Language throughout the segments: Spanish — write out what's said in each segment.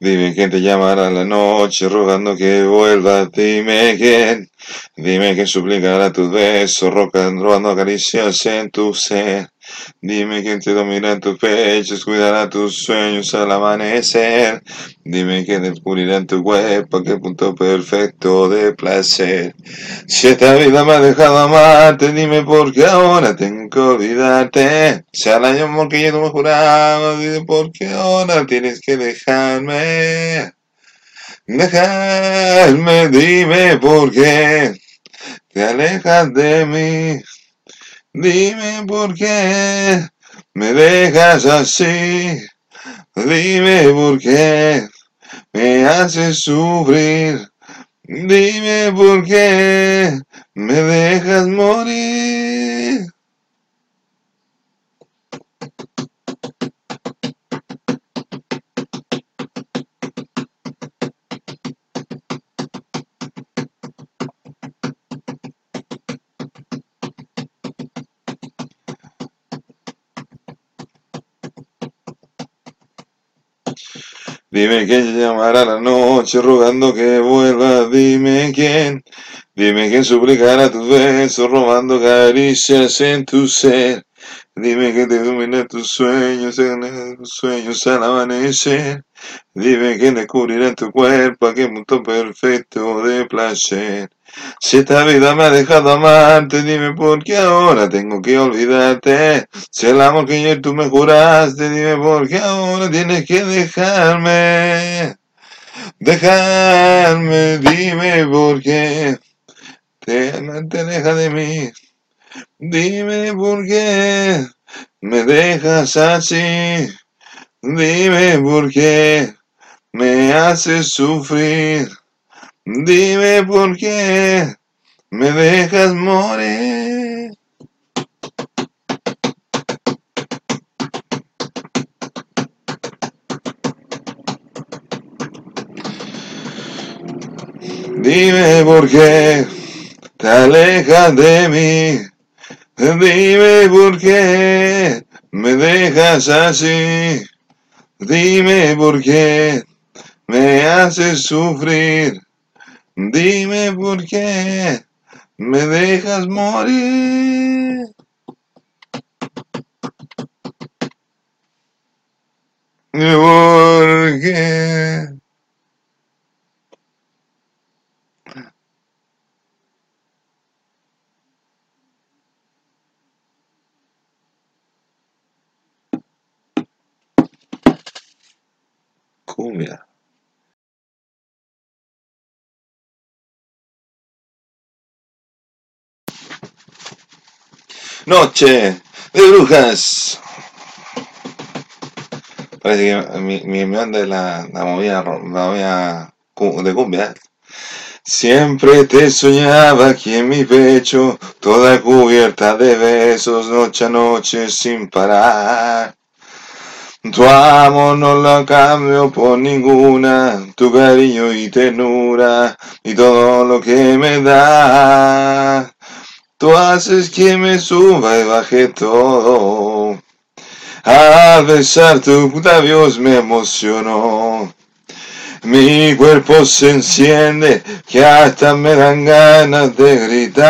Dime quién te llamará la noche rogando que vuelvas. Dime quién. Dime quién suplicará tus besos, robando caricias en tu ser. Dime quién te dominará en tus pechos, cuidará tus sueños al amanecer. Dime quién descubrirá en tu cuerpo qué punto perfecto de placer. Si esta vida me ha dejado amarte, dime por qué ahora tengo que olvidarte. Si al año amor que yo no me juraba, dime por qué ahora tienes que dejarme. Dejarme, dime por qué te alejas de mí. Dime por qué me dejas así. Dime por qué me haces sufrir. Dime por qué me dejas morir. Dime quién llamará la noche rogando que vuelva, dime quién. Dime quién suplicará tus besos robando caricias en tu ser. Dime que te domina tus sueños, tus sueños al amanecer. Dime quién descubrirá tu cuerpo aquel punto perfecto de placer. Si esta vida me ha dejado amarte, dime por qué ahora tengo que olvidarte. Si el amor que y tú me juraste, dime por qué ahora tienes que dejarme. Dejarme, dime por qué te, te alejas de mí. Dime por qué me dejas así. Dime por qué me haces sufrir. Dime por qué me dejas morir. Dime por qué te alejas de mí. Dime por qué me dejas así. Dime por qué me haces sufrir. Dime por qué me dejas morir. ¿Por qué? Cumbia. Noche de brujas. Parece que mi, mi es la, la movida, la movida de cumbia. Siempre te soñaba aquí en mi pecho, toda cubierta de besos, noche a noche sin parar. Tu amor no lo cambio por ninguna, tu cariño y ternura y todo lo que me da. Tú haces que me suba y baje todo. Al besar tus labios me emocionó. Mi cuerpo se enciende, que hasta me dan ganas de gritar.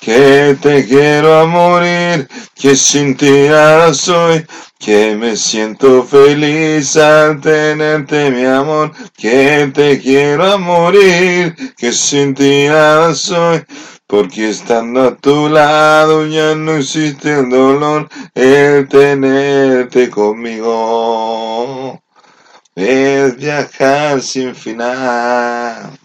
Que te quiero a morir, que sin ti nada soy, que me siento feliz al tenerte mi amor, que te quiero a morir, que sin ti nada soy. Porque estando a tu lado ya no existe el dolor, el tenerte conmigo es viajar sin final.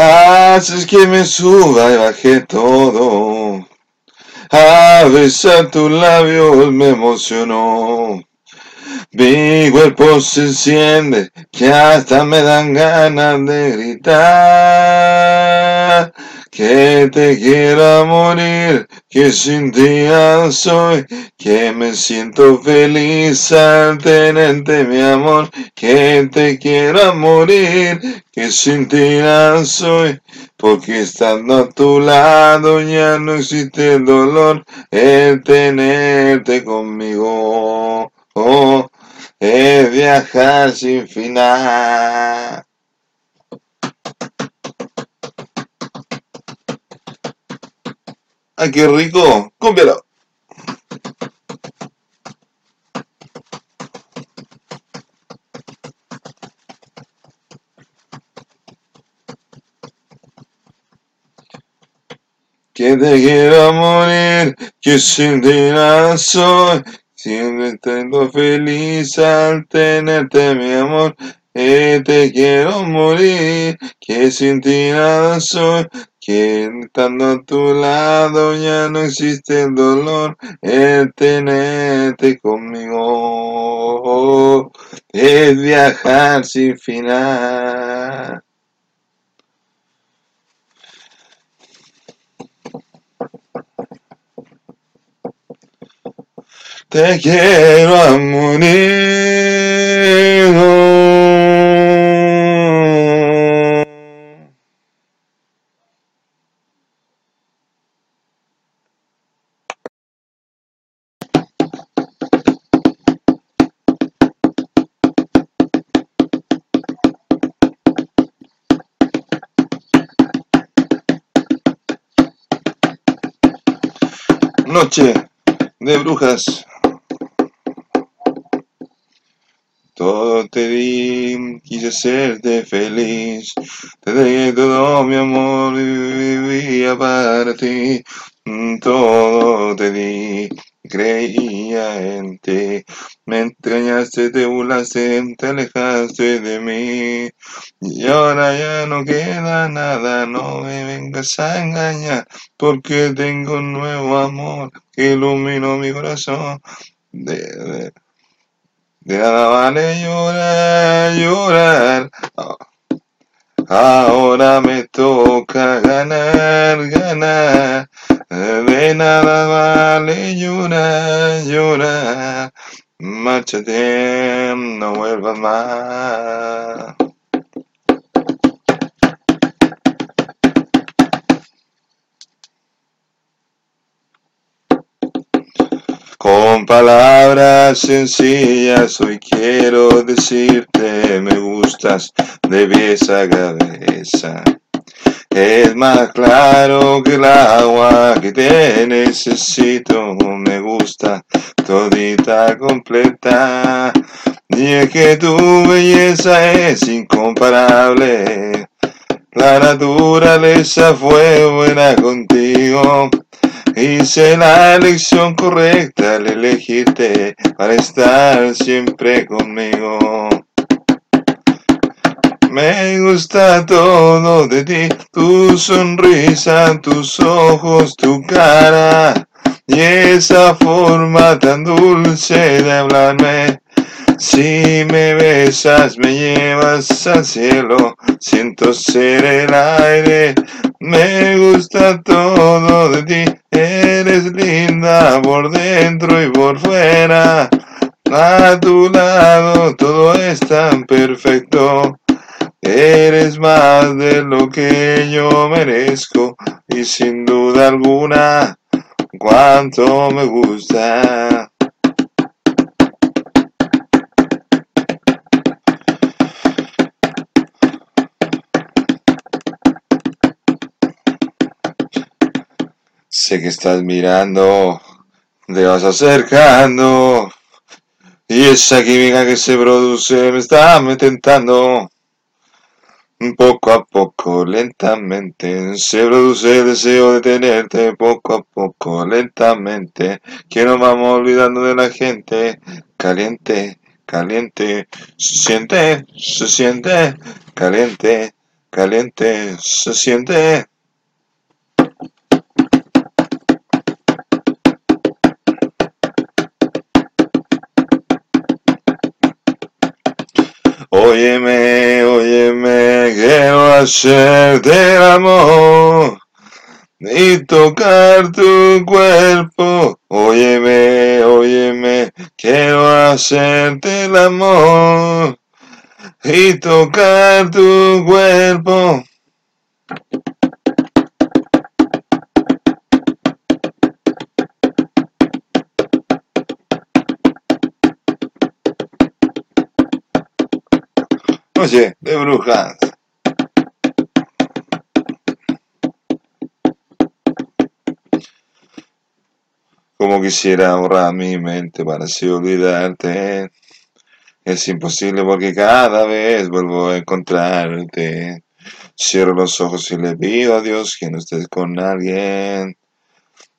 Haces que me suba y baje todo. A besar tus labios me emocionó. Mi cuerpo se enciende, que hasta me dan ganas de gritar. Que te quiero morir, que sin ti soy, que me siento feliz al tenerte mi amor, que te quiero morir, que sin ti soy, porque estando a tu lado ya no existe el dolor, el tenerte conmigo, oh, es viajar sin final. ¡Ay, qué rico! ¡Cúmpialo! Que te quiero morir, que sin ti soy, siempre estoy feliz al tenerte mi amor, que te quiero morir, que sin ti soy, que estando a tu lado ya no existe el dolor, el tenerte conmigo. Es viajar sin final. Te quiero a Noche de brujas. Todo te di, quise hacerte feliz. Te di todo mi amor y vivía para ti. Todo te di, creía en ti. Me entrañaste, te burlaste, te alejaste de mí. Y ahora ya no queda nada, no me vengas a engañar, porque tengo un nuevo amor que iluminó mi corazón. De, nada vale llorar, llorar. Ahora me toca ganar, ganar. Nada vale llorar, llorar. Márchate, no vuelvas más. Con palabras sencillas hoy quiero decirte me gustas de pies a cabeza. Es más claro que el agua que te necesito, me gusta todita completa. Y es que tu belleza es incomparable. La naturaleza fue buena contigo. Hice la elección correcta al elegirte para estar siempre conmigo. Me gusta todo de ti, tu sonrisa, tus ojos, tu cara y esa forma tan dulce de hablarme. Si me besas, me llevas al cielo, siento ser el aire, me gusta todo de ti, eres linda por dentro y por fuera, a tu lado todo es tan perfecto. Eres más de lo que yo merezco y sin duda alguna cuánto me gusta. Sé que estás mirando, te vas acercando. Y esa química que se produce me está tentando. Poco a poco, lentamente, se produce el deseo de tenerte. Poco a poco, lentamente, que nos vamos olvidando de la gente. Caliente, caliente, se siente, se siente, caliente, caliente, se siente. Óyeme, óyeme, quiero hacerte el amor. y tocar tu cuerpo. Óyeme, óyeme, quiero hacerte el amor y tocar tu cuerpo. Oye, de brujas. Quisiera borrar mi mente para así olvidarte. Es imposible porque cada vez vuelvo a encontrarte. Cierro los ojos y le pido a Dios que no estés con alguien.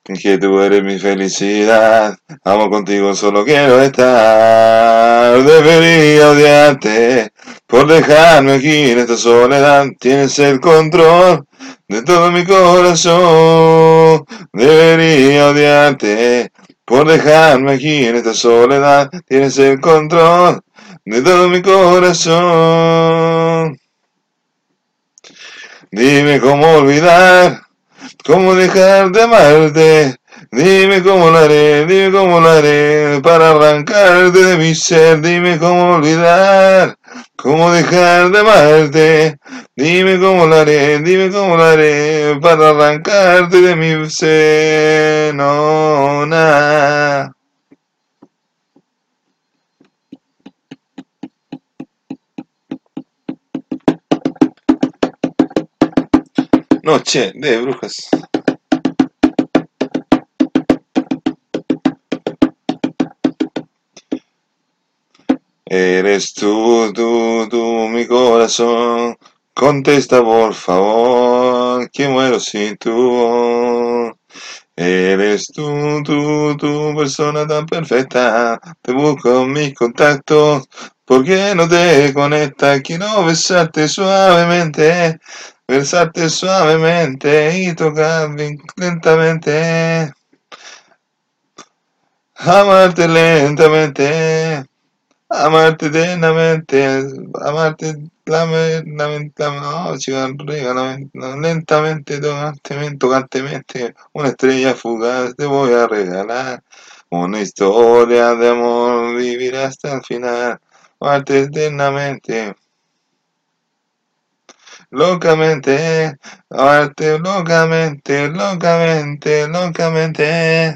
Que tú eres mi felicidad. Amo contigo, solo quiero estar. Debería odiarte por dejarme aquí en esta soledad. Tienes el control de todo mi corazón. Debería odiarte por dejarme aquí en esta soledad. Tienes el control de todo mi corazón. Dime cómo olvidar, cómo dejar de amarte. Dime cómo lo haré, dime cómo lo haré para arrancarte de mi ser. Dime cómo olvidar, cómo dejar de amarte. Dime cómo lo haré, dime cómo lo haré para arrancarte de mi ser. No, nada. Noche de brujas. Eres tú, tú, tú, mi corazón. Contesta por favor, que muero sin tu Eres tú, tú, tú, persona tan perfecta. Te busco en mis contactos. ¿Por qué no te conectas? Quiero besarte suavemente, besarte suavemente y tocar lentamente. Amarte lentamente. Amarte eternamente, amarte lentamente, tocantemente, tocantemente, una estrella fugaz te voy a regalar, una historia de amor, vivir hasta el final, amarte eternamente, locamente, amarte locamente, locamente, locamente.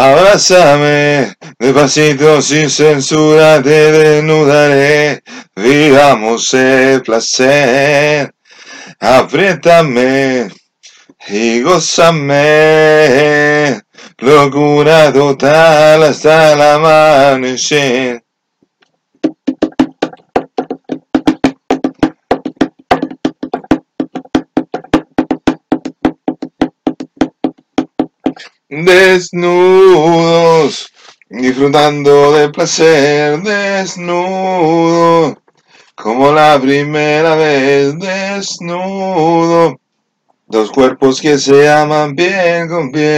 Abrázame, despacito, sin censura, te desnudaré, vivamos el placer. Apriétame y gózame, locura total hasta el amanecer. Desnudos, disfrutando de placer, desnudo, como la primera vez, desnudo, dos cuerpos que se aman bien con piel.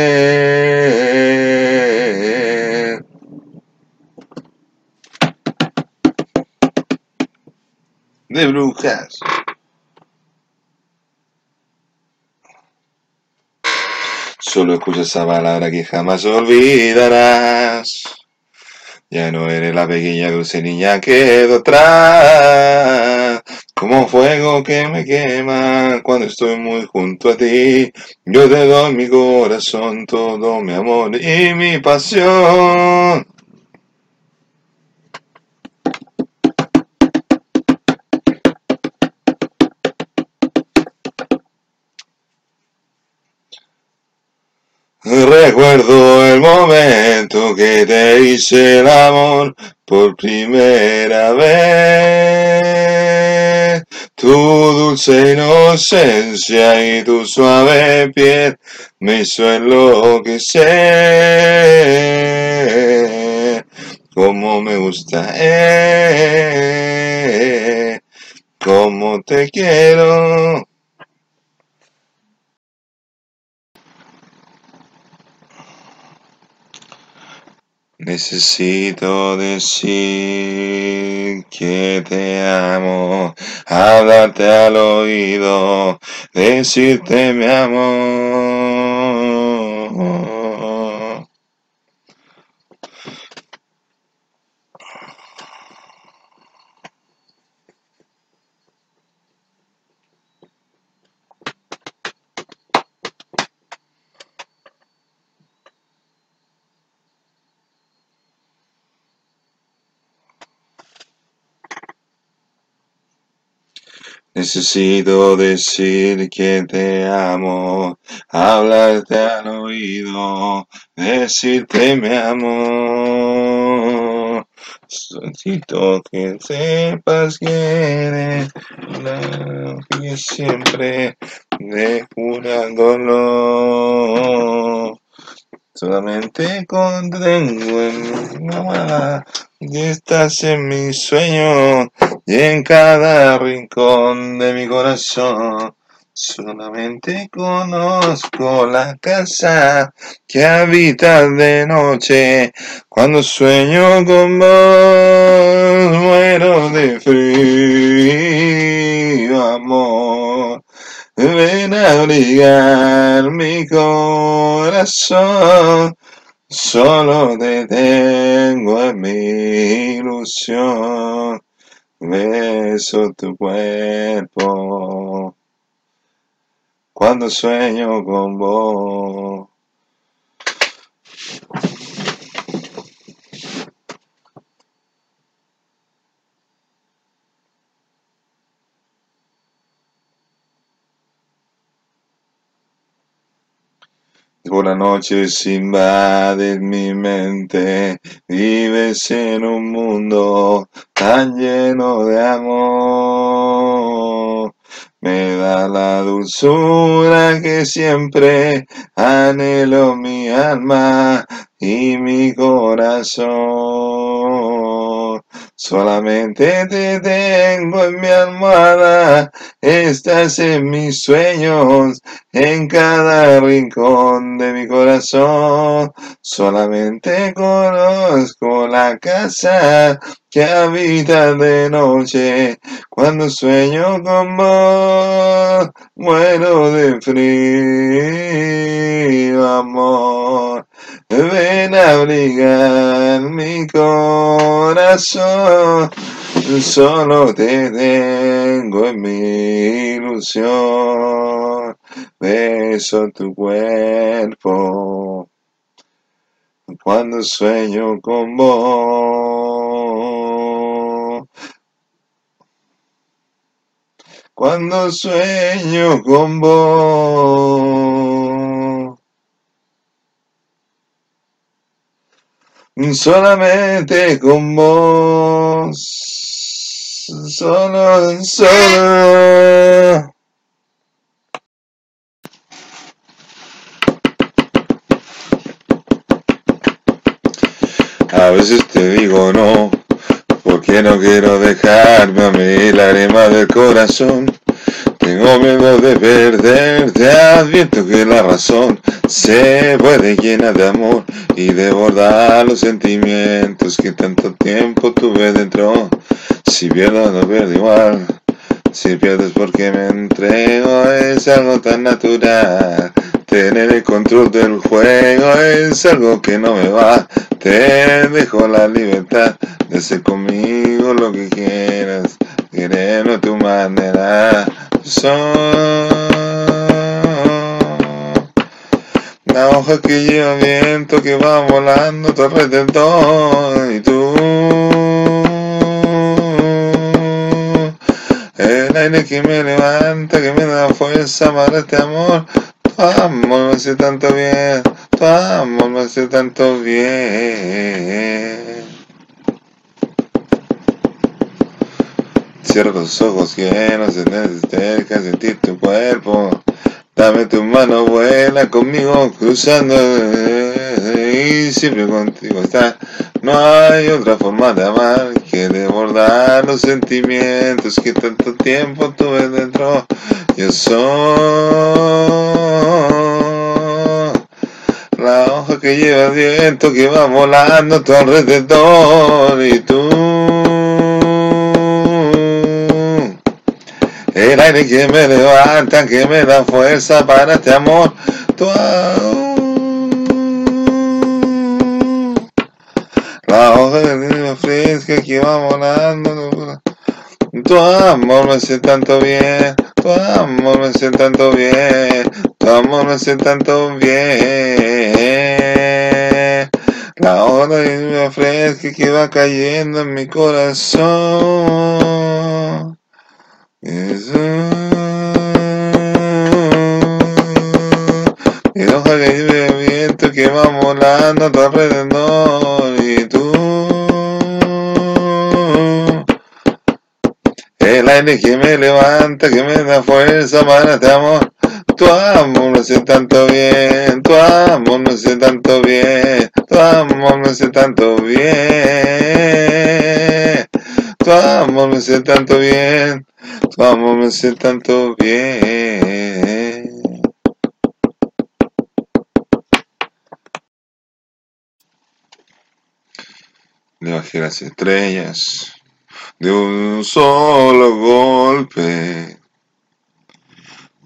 De brujas. Solo escucha esa palabra que jamás olvidarás. Ya no eres la pequeña dulce niña que quedó atrás. Como fuego que me quema cuando estoy muy junto a ti. Yo te doy mi corazón, todo mi amor y mi pasión. Que te hice el amor por primera vez. Tu dulce inocencia y tu suave piel me hizo enloquecer. Como me gusta, eh, como te quiero. Necesito decir que te amo, hablarte al oído, decirte mi amor. Necesito decir que te amo, hablarte al oído, decirte mi amor. Necesito que sepas que eres la que siempre cura el dolor. Solamente contengo en mi almohada y estás en mi sueño y en cada rincón de mi corazón. Solamente conozco la casa que habitas de noche. Cuando sueño con vos, muero de frío, amor. Ven a abrigar mi corazón. Solo te tengo en mi ilusión. Beso tu cuerpo cuando sueño con vos. Por la noche invades mi mente, vives en un mundo tan lleno de amor. Me da la dulzura que siempre anhelo mi alma y mi corazón. Solamente te tengo en mi almohada, estás en mis sueños, en cada rincón de mi corazón. Solamente conozco la casa que habita de noche. Cuando sueño con vos, muero de frío, amor. Ven a abrigar mi corazón. Solo te tengo en mi ilusión. Beso tu cuerpo cuando sueño con vos. Cuando sueño con vos. Solamente con vos. Solo, solo. A veces te digo no, porque no quiero dejarme a mí la arema del corazón. Tengo miedo de perderte, advierto que la razón se puede llenar de amor y desbordar los sentimientos que tanto tiempo tuve dentro. Si pierdo, no pierdo igual. Si pierdes porque me entrego, es algo tan natural. Tener el control del juego es algo que no me va. Te dejo la libertad de hacer conmigo lo que quieras. Quererlo a tu manera. Son la hoja que lleva viento que va volando tu alrededor y tú. El aire que me levanta, que me da fuerza para este amor. Tu amor me hace tanto bien, tu amor me hace tanto bien. Cierro los ojos llenos de cerca, sentir tu cuerpo. Dame tu mano, vuela conmigo, cruzando y siempre contigo está. No hay otra forma de amar que desbordar los sentimientos que tanto tiempo tuve dentro. Yo soy la hoja que lleva el viento que va volando a tu alrededor y tú. El aire que me levanta, que me da fuerza para este amor. Tu la hoja de fresca que va volando. Tu amor me hace tanto bien, tu amor me hace tanto bien, tu amor me hace tanto bien. La hora de lluvia fresca que va cayendo en mi corazón. Es y que lluvia viento que va volando a alrededor y tú. El aire que me levanta, que me da fuerza para este amor. Tu amor me hace tanto bien, tu amor me hace tanto bien, tu amor me hace tanto bien. Tu amor me hace tanto bien, tu amor me hace tanto bien. Le bajé las estrellas de un solo golpe.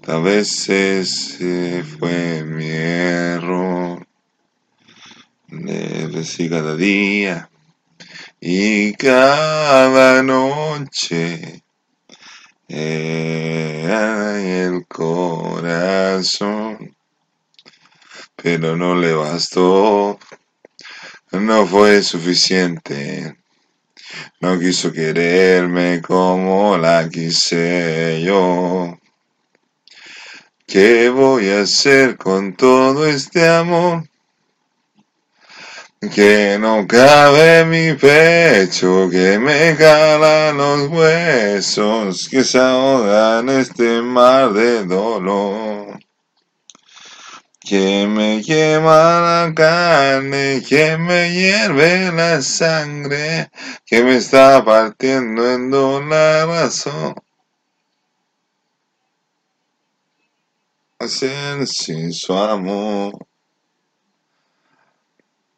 A veces fue mi error. Debe ser cada día y cada noche. Era el corazón, pero no le bastó, no fue suficiente. No quiso quererme como la quise yo. ¿Qué voy a hacer con todo este amor? Que no cabe mi pecho, que me calan los huesos, que se ahogan este mar de dolor. Que me quema la carne, que me hierve la sangre, que me está partiendo en dos la razón. Hacer sin su amor.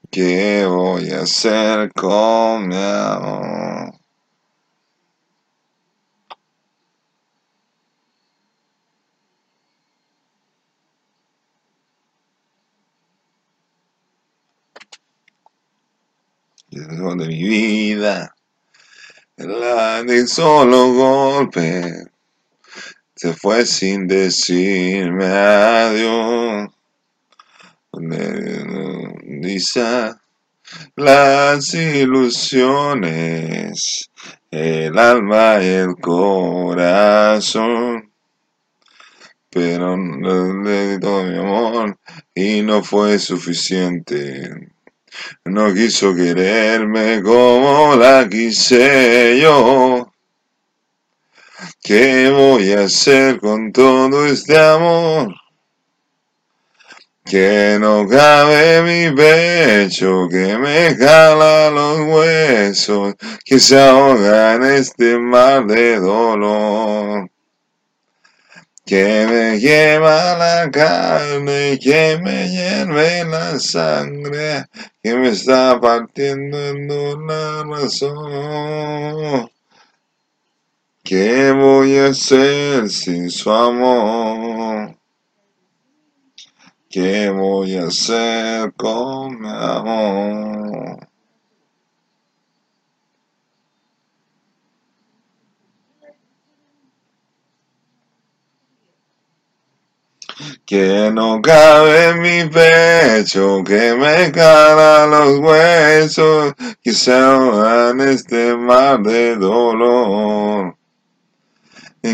¿Qué voy a hacer con mi amor? De mi vida, la de solo golpe, se fue sin decirme adiós. Dice las ilusiones, el alma y el corazón. Pero le di todo mi amor y no fue suficiente. No quiso quererme como la quise yo. ¿Qué voy a hacer con todo este amor? Que no cabe mi pecho, que me jala los huesos, que se ahoga en este mar de dolor. Que me quema la carne, que me hierve la sangre, que me está partiendo en la razón. ¿Qué voy a hacer sin su amor? ¿Qué voy a hacer con mi amor? Que no cabe en mi pecho, que me cara los huesos, que se ahogan en este mar de dolor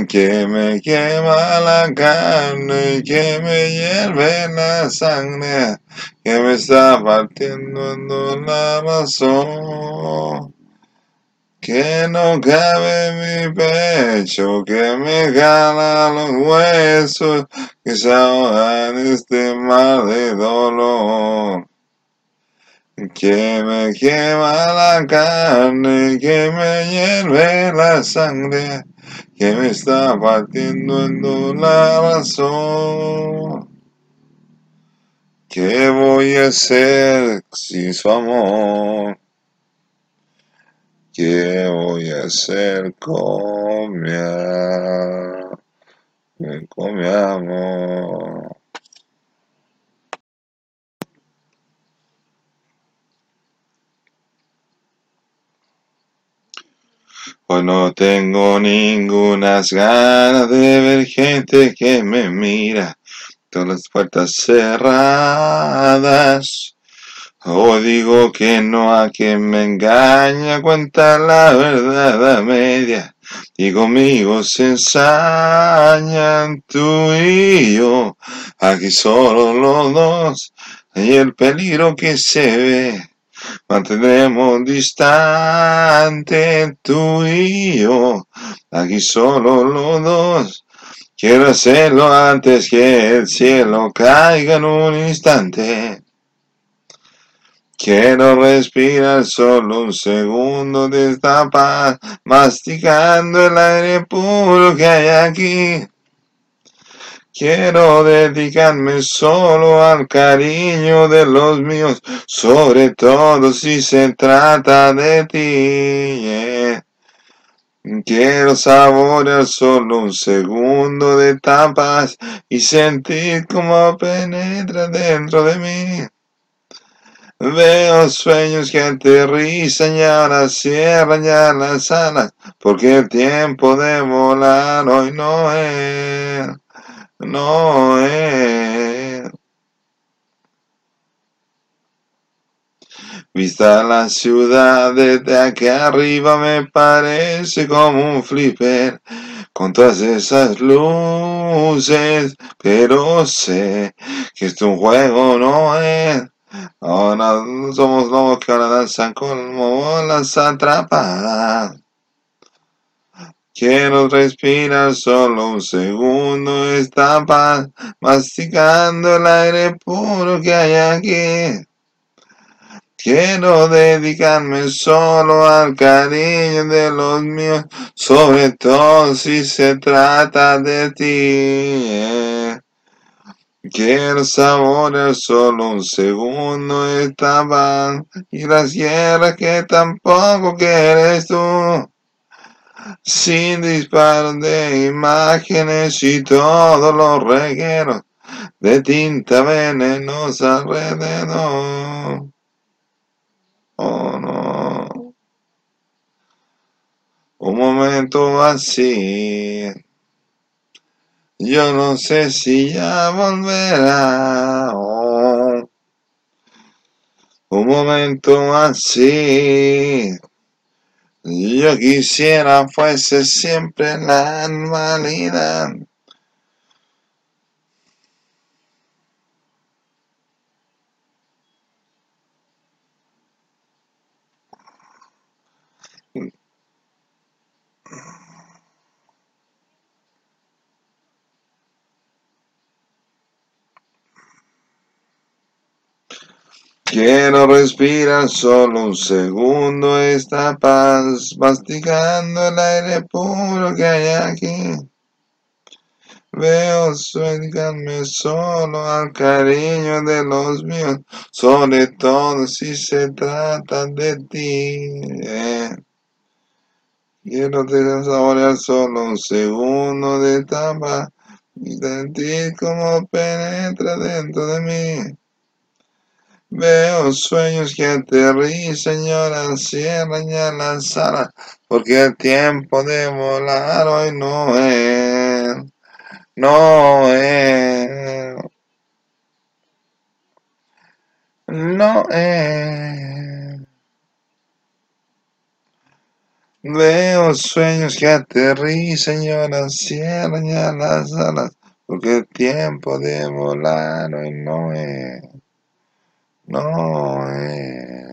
que me quema la carne, que me hierve la sangre, que me está partiendo en la razón. Que no cabe en mi pecho, que me gana los huesos, que se ahogan este mar de dolor. Que me quema la carne, que me hierve la sangre, que me está partiendo en la razón. ¿Qué voy a hacer sin su amor? ¿Qué voy a hacer con mi, con mi amor? No tengo ninguna ganas de ver gente que me mira, todas las puertas cerradas. Hoy digo que no a quien me engaña, cuenta la verdad a media. Y conmigo se ensañan tú y yo, aquí solo los dos, y el peligro que se ve mantendremos distante tú y yo, aquí solo los dos. Quiero hacerlo antes que el cielo caiga en un instante. Quiero respirar solo un segundo de esta paz, masticando el aire puro que hay aquí. Quiero dedicarme solo al cariño de los míos, sobre todo si se trata de ti. Quiero saborear solo un segundo de tapas y sentir cómo penetra dentro de mí. Veo sueños que aterrizan y ahora cierran ya las alas, porque el tiempo de volar hoy no es no es. Vista la ciudad desde aquí arriba me parece como un flipper con todas esas luces, pero sé que esto un juego no es. Ahora somos lobos que ahora danzan como bolas atrapadas. Quiero respirar solo un segundo esta paz, masticando el aire puro que hay aquí. Quiero dedicarme solo al cariño de los míos, sobre todo si se trata de ti. Quiero saborear solo un segundo esta paz y las guerras que tampoco quieres tú sin disparos de imágenes y todos los regueros de tinta venenosa alrededor. Oh no. Un momento así. Yo no sé si ya volverá. Oh. Un momento así. Yo quisiera fuese siempre la normalidad. Quiero respirar solo un segundo esta paz, masticando el aire puro que hay aquí. Veo sueñarme solo al cariño de los míos, sobre todo si se trata de ti. Quiero saborear solo un segundo de esta paz y sentir cómo penetra dentro de mí. Veo sueños que aterrizan y ahora cierran ya las salas, porque el tiempo de volar hoy no es, no es, no es. Veo sueños que aterrizan y ahora cierran ya las alas, porque el tiempo de volar hoy no es. No, eh.